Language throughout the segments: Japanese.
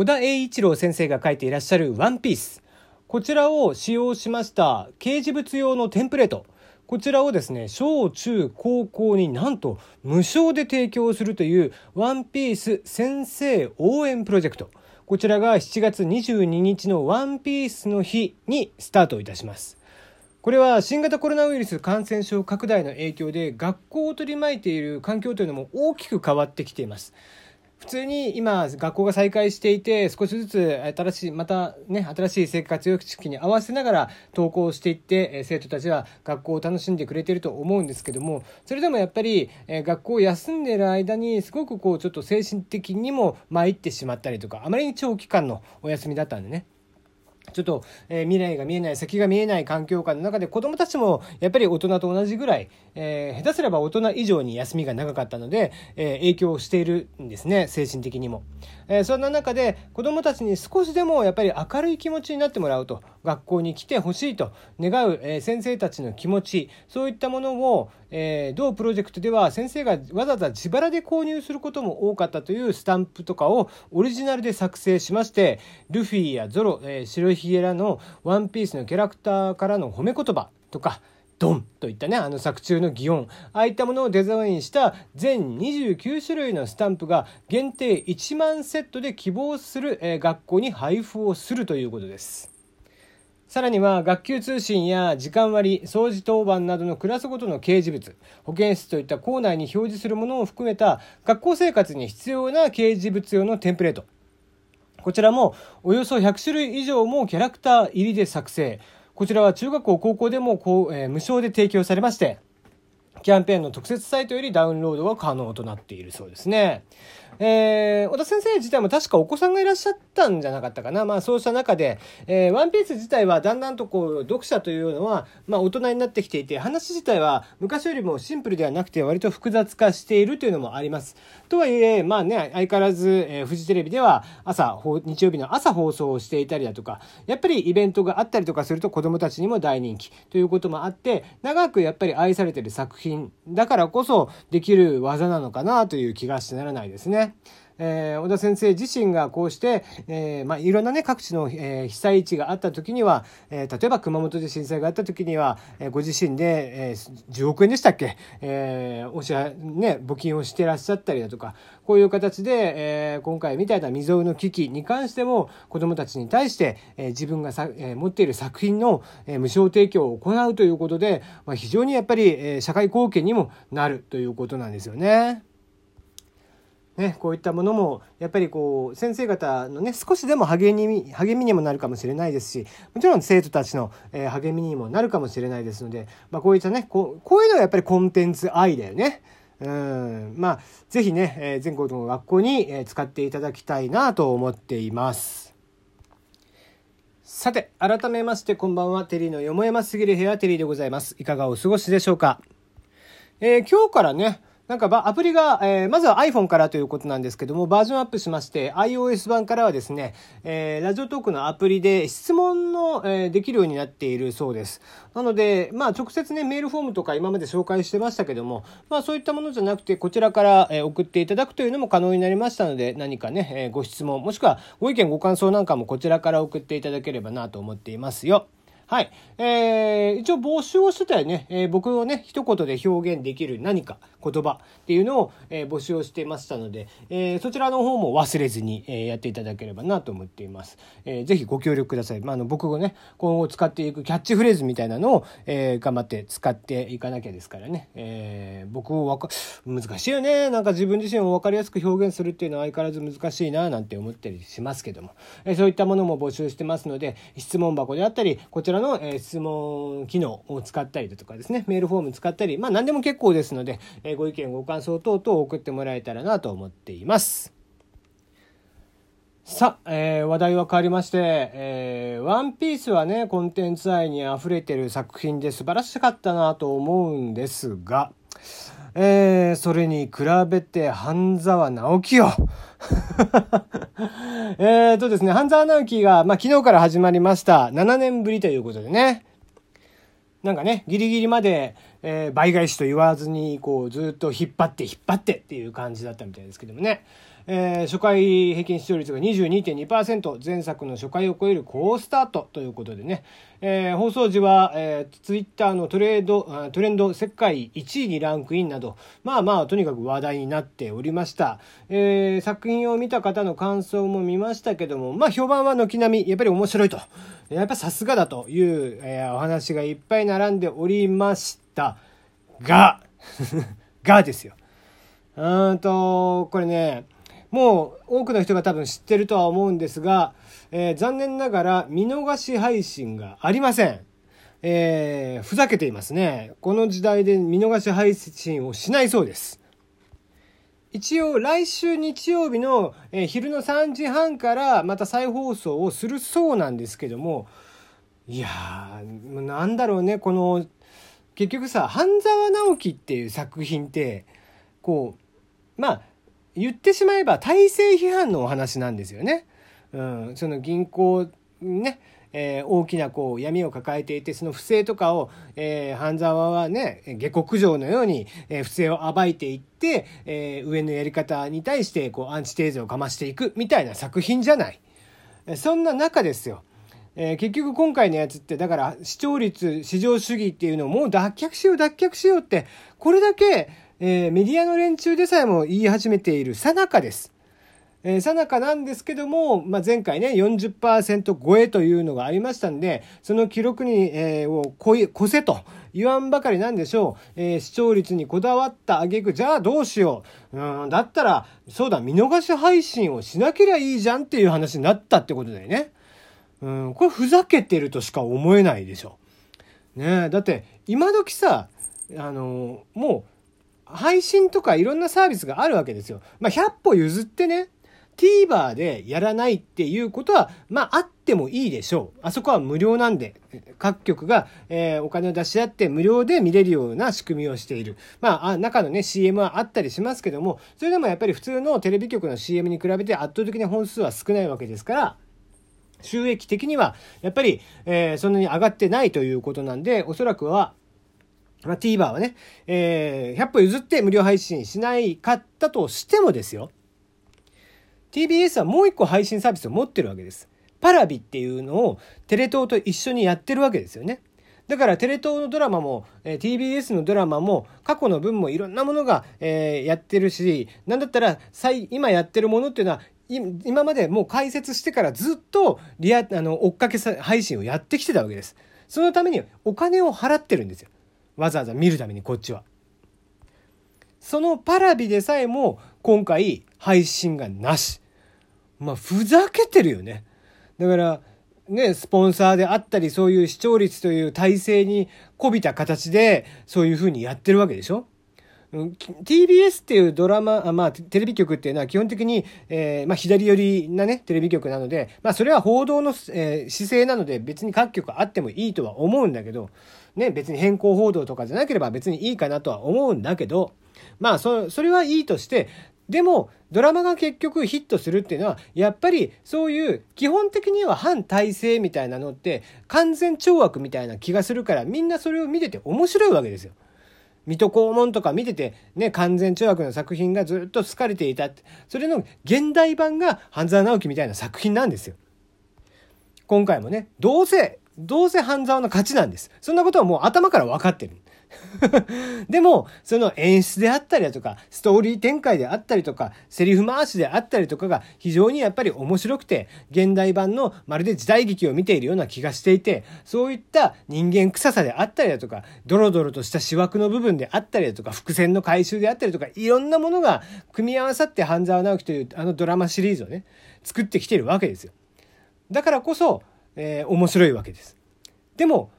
小田栄一郎先生が書いていらっしゃるワンピース。こちらを使用しました掲示物用のテンプレート。こちらをですね、小中高校になんと無償で提供するというワンピース先生応援プロジェクト。こちらが7月22日のワンピースの日にスタートいたします。これは新型コロナウイルス感染症拡大の影響で学校を取り巻いている環境というのも大きく変わってきています。普通に今学校が再開していて少しずつ新しいまたね新しい生活様式に合わせながら登校していって生徒たちは学校を楽しんでくれてると思うんですけどもそれでもやっぱり学校を休んでる間にすごくこうちょっと精神的にも参ってしまったりとかあまりに長期間のお休みだったんでね。ちょっと、えー、未来が見えない先が見えない環境下の中で子どもたちもやっぱり大人と同じぐらい、えー、下手すれば大人以上に休みが長かったので、えー、影響しているんですね精神的にも、えそんな中で子どもたちに少しでもやっぱり明るい気持ちになってもらうと学校に来てほしいと願う、え先生たちの気持ちそういったものを、え同プロジェクトでは先生がわざわざ自腹で購入することも多かったというスタンプとかをオリジナルで作成しましてルフィやゾロ、え白ひげらのワンピースのキャラクターからの褒め言葉とかドンといったねあの作中の擬音ああいったものをデザインした全29種類のスタンプが限定1万セットで希望する、え学校に配布をするということです。さらには学級通信や時間割、掃除当番などのクラスごとの掲示物、保健室といった校内に表示するものを含めた学校生活に必要な掲示物用のテンプレート。こちらもおよそ100種類以上もキャラクター入りで作成。こちらは中学校、高校でもこう、えー、無償で提供されまして、キャンペーンの特設サイトよりダウンロードが可能となっているそうですね。えー、小田先生自体も確かお子さんがいらっしゃったんじゃなかったかな。まあそうした中で、えー、ワンピース自体はだんだんとこう、読者というのは、まあ大人になってきていて、話自体は昔よりもシンプルではなくて割と複雑化しているというのもあります。とはいえ、まあね、相変わらず、えー、フジテレビでは朝、日曜日の朝放送をしていたりだとか、やっぱりイベントがあったりとかすると子供たちにも大人気ということもあって、長くやっぱり愛されてる作品だからこそできる技なのかなという気がしてならないですね。えー、小田先生自身がこうして、えー、まあ、いろんなね、各地の、えー、被災地があった時には、え例えば熊本で震災があった時には、えご自身で、え10億円でしたっけ、えお支払ね、募金をしてらっしゃったりだとか、こういう形で、え今回みたいな未曾有の危機に関しても、子供たちに対して、え自分がさ、え持っている作品の、え無償提供を行うということで、まあ、非常にやっぱり、え社会貢献にもなるということなんですよね。ね、こういったものもやっぱりこう先生方のね少しでも励み励みにもなるかもしれないですしもちろん生徒たちの、えー、励みにもなるかもしれないですので、まあ、こういったねこうこういうのはやっぱりコンテンツ愛だよね。うんまあ是非ね、えー、全国の学校に、えー、使っていただきたいなと思っています。さて改めましてこんばんはテリーのよもやますぎる部屋テリーでございます。いかがお過ごしでしょうか。えー、今日からねなんかアプリが、えー、まずは iPhone からということなんですけども、バージョンアップしまして、iOS 版からはですね、えー、ラジオトークのアプリで質問の、えー、できるようになっているそうです。なので、まあ直接ね、メールフォームとか今まで紹介してましたけども、まあそういったものじゃなくて、こちらから、え、送っていただくというのも可能になりましたので、何かね、え、ご質問、もしくはご意見ご感想なんかもこちらから送っていただければなと思っていますよ。はい。えー、一応募集をしてたよね。えー、僕をね、一言で表現できる何か、言葉っていうのを、え、募集をしてましたので、え、そちらの方も忘れずに、え、やっていただければなと思っています。えー、ぜひご協力ください。まあ、あの、僕がね、今後使っていくキャッチフレーズみたいなのを、え、頑張って使っていかなきゃですからね。えー、僕をわか、難しいよね。なんか自分自身を分かりやすく表現するっていうのは相変わらず難しいな、なんて思ったりしますけども、え、そういったものも募集してますので、質問箱であったり、こちらの、え質問機能を使ったりだとかですね、メールフォーム使ったり、まあ何でも結構ですので、えご意見ご感想等々送ってもらえたらなと思っています。さあ、えー、話題は変わりまして、えー、ワンピースはね、コンテンツ愛に溢れてる作品で素晴らしかったなと思うんですが、えー、それに比べて半沢直樹よ。えっとですね、半沢直樹が、まあ、昨日から始まりました。7年ぶりということでね。なんかね、ギリギリまで、えー、倍返しと言わずに、こう、ずっと引っ張って引っ張ってっていう感じだったみたいですけどもね。えー、初回平均視聴率が22.2%前作の初回を超える好スタートということでね、えー、放送時は、えー、ツイッターのトレードトレンド世界1位にランクインなどまあまあとにかく話題になっておりました、えー、作品を見た方の感想も見ましたけどもまあ評判は軒並みやっぱり面白いと。やっぱさすがだという、えー、お話がいっぱい並んでおりました。が がですよ。うんとこれねもう多くの人が多分知ってるとは思うんですが、えー、残念ながら見逃し配信がありません。えー、ふざけていますね。この時代で見逃し配信をしないそうです。一応来週日曜日の、えー、昼の3時半からまた再放送をするそうなんですけども、いやー、なんだろうね、この、結局さ、半沢直樹っていう作品って、こう、まあ、言ってしまえば体制批判のお話なんですよね。うん、その銀行ね、えー、大きなこう闇を抱えていてその不正とかを、えー、半沢はね下克上のように、えー、不正を暴いていって、えー、上のやり方に対してこうアンチテーゼをかましていくみたいな作品じゃない。そんな中ですよ。えー、結局今回のやつってだから視聴率至上主義っていうのをもう脱却しよう脱却しようってこれだけえー、メディアの連中でさえも言い始めているさなかです。さなかなんですけども、まあ、前回ね、40%超えというのがありましたんで、その記録に、えー、を超え、越せと言わんばかりなんでしょう。えー、視聴率にこだわった挙句、じゃあどうしよう。うん、だったら、そうだ、見逃し配信をしなけりゃいいじゃんっていう話になったってことだよね。うん、これふざけてるとしか思えないでしょ。ねだって、今時さ、あのもう、配信とかいろんなサービスがあるわけですよ。まあ、100歩譲ってね、TVer でやらないっていうことは、まあ、あってもいいでしょう。あそこは無料なんで、各局が、えー、お金を出し合って無料で見れるような仕組みをしている。まあ、中のね、CM はあったりしますけども、それでもやっぱり普通のテレビ局の CM に比べて圧倒的に本数は少ないわけですから、収益的にはやっぱり、えー、そんなに上がってないということなんで、おそらくは、まあ、TVer はね、えー、100歩譲って無料配信しないかったとしてもですよ。TBS はもう一個配信サービスを持ってるわけです。パラビっていうのをテレ東と一緒にやってるわけですよね。だからテレ東のドラマも、えー、TBS のドラマも過去の分もいろんなものが、えー、やってるし、なんだったら今やってるものっていうのは今までもう解説してからずっとリアあの追っかけ配信をやってきてたわけです。そのためにお金を払ってるんですよ。わざわざ見るためにこっちは。そのパラビでさえも今回配信がなし。まあふざけてるよね。だからね、スポンサーであったりそういう視聴率という体制にこびた形でそういうふうにやってるわけでしょ TBS っていうドラマ、まあ、テレビ局っていうのは基本的に、えー、まあ、左寄りなね、テレビ局なので、まあ、それは報道の、えー、姿勢なので別に各局あってもいいとは思うんだけど、ね、別に変更報道とかじゃなければ別にいいかなとは思うんだけど、まあ、そ、それはいいとして、でも、ドラマが結局ヒットするっていうのは、やっぱりそういう基本的には反体制みたいなのって完全懲悪みたいな気がするから、みんなそれを見てて面白いわけですよ。水戸黄門とか見てて、ね、完全懲悪の作品がずっと好かれていた、それの現代版が半沢直樹みたいな作品なんですよ。今回もね、どうせ、どうせ半沢の勝ちなんです。そんなことはもう頭から分かってる。でも、その演出であったりだとか、ストーリー展開であったりとか、セリフ回しであったりとかが非常にやっぱり面白くて、現代版のまるで時代劇を見ているような気がしていて、そういった人間臭さであったりだとか、ドロドロとした思惑の部分であったりだとか、伏線の回収であったりとか、いろんなものが組み合わさって半沢直樹というあのドラマシリーズをね、作ってきてるわけですよ。だからこそ、えー、面白いわけです。でも、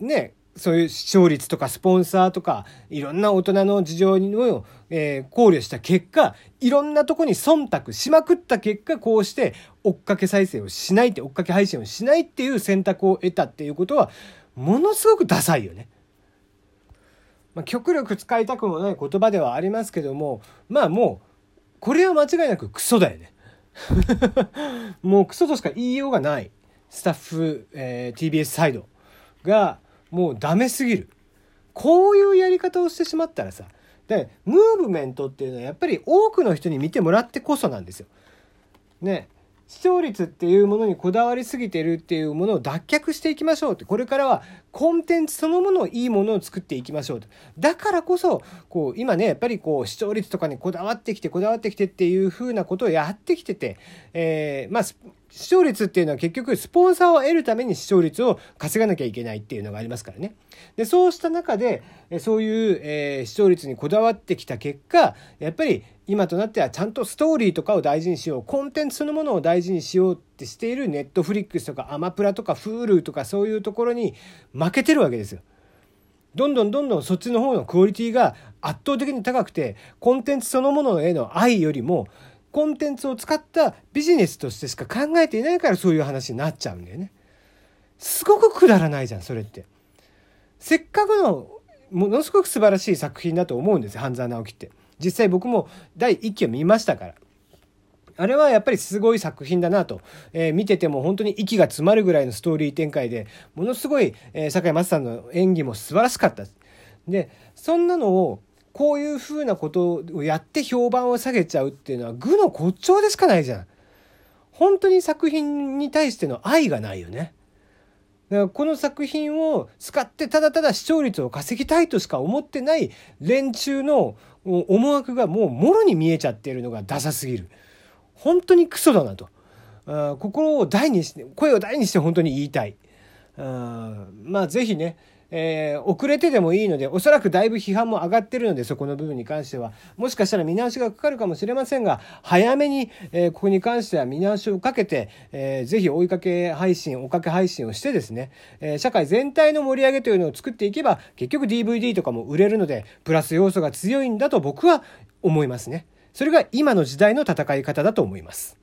ね、そういう視聴率とかスポンサーとかいろんな大人の事情を、えー、考慮した結果いろんなとこに忖度しまくった結果こうして追っかけ再生をしないって追っかけ配信をしないっていう選択を得たっていうことはものすごくダサいよね。まあ、極力使いたくもない言葉ではありますけどもまあもうこれは間違いなくクソだよね。もうクソとしか言いようがないスタッフ、えー、TBS サイドがもうダメすぎる。こういうやり方をしてしまったらさ、でムーブメントっていうのはやっぱり多くの人に見てもらってこそなんですよ。ね視聴率っていうものにこだわりすぎてるっていうものを脱却していきましょうってこれからはコンテンツそのものをいいものを作っていきましょうとだからこそこう今ねやっぱりこう視聴率とかにこだわってきてこだわってきてっていうふうなことをやってきてて、えー、まあ視聴率っていうのは結局スポンサーを得るために視聴率を稼がなきゃいけないっていうのがありますからね。でそうした中でそういう、えー、視聴率にこだわってきた結果やっぱり今となってはちゃんとストーリーとかを大事にしようコンテンツそのものを大事にしようってしているネットフリックスとかアマプラとか Hulu とかそういうところに負けてるわけですよ。どんどんどんどんそっちの方のクオリティが圧倒的に高くてコンテンツそのものへの愛よりもコンテンツを使ったビジネスとしてしか考えていないからそういう話になっちゃうんだよね。すごくくだらないじゃんそれって。せっかくのものすごく素晴らしい作品だと思うんです半沢直樹って。実際僕も第1期を見ましたから。あれはやっぱりすごい作品だなと、えー、見てても本当に息が詰まるぐらいのストーリー展開でものすごい、えー、堺雅さんの演技も素晴らしかったでそんなのをこういうふうなことをやって評判を下げちゃうっていうのは愚の骨頂でしかないじゃん。本当に作品に対しての愛がないよね。だからこの作品を使ってただただ視聴率を稼ぎたいとしか思ってない連中の思惑がもうもろに見えちゃってるのがダサすぎる。本当にクソだなと。心を大にして、声を大にして本当に言いたい。あまあぜひね、えー、遅れてでもいいのでおそらくだいぶ批判も上がってるのでそこの部分に関してはもしかしたら見直しがかかるかもしれませんが早めに、えー、ここに関しては見直しをかけて、えー、ぜひ追いかけ配信追かけ配信をしてですね、えー、社会全体の盛り上げというのを作っていけば結局 DVD とかも売れるのでプラス要素が強いんだと僕は思いますね。それが今の時代の戦い方だと思います。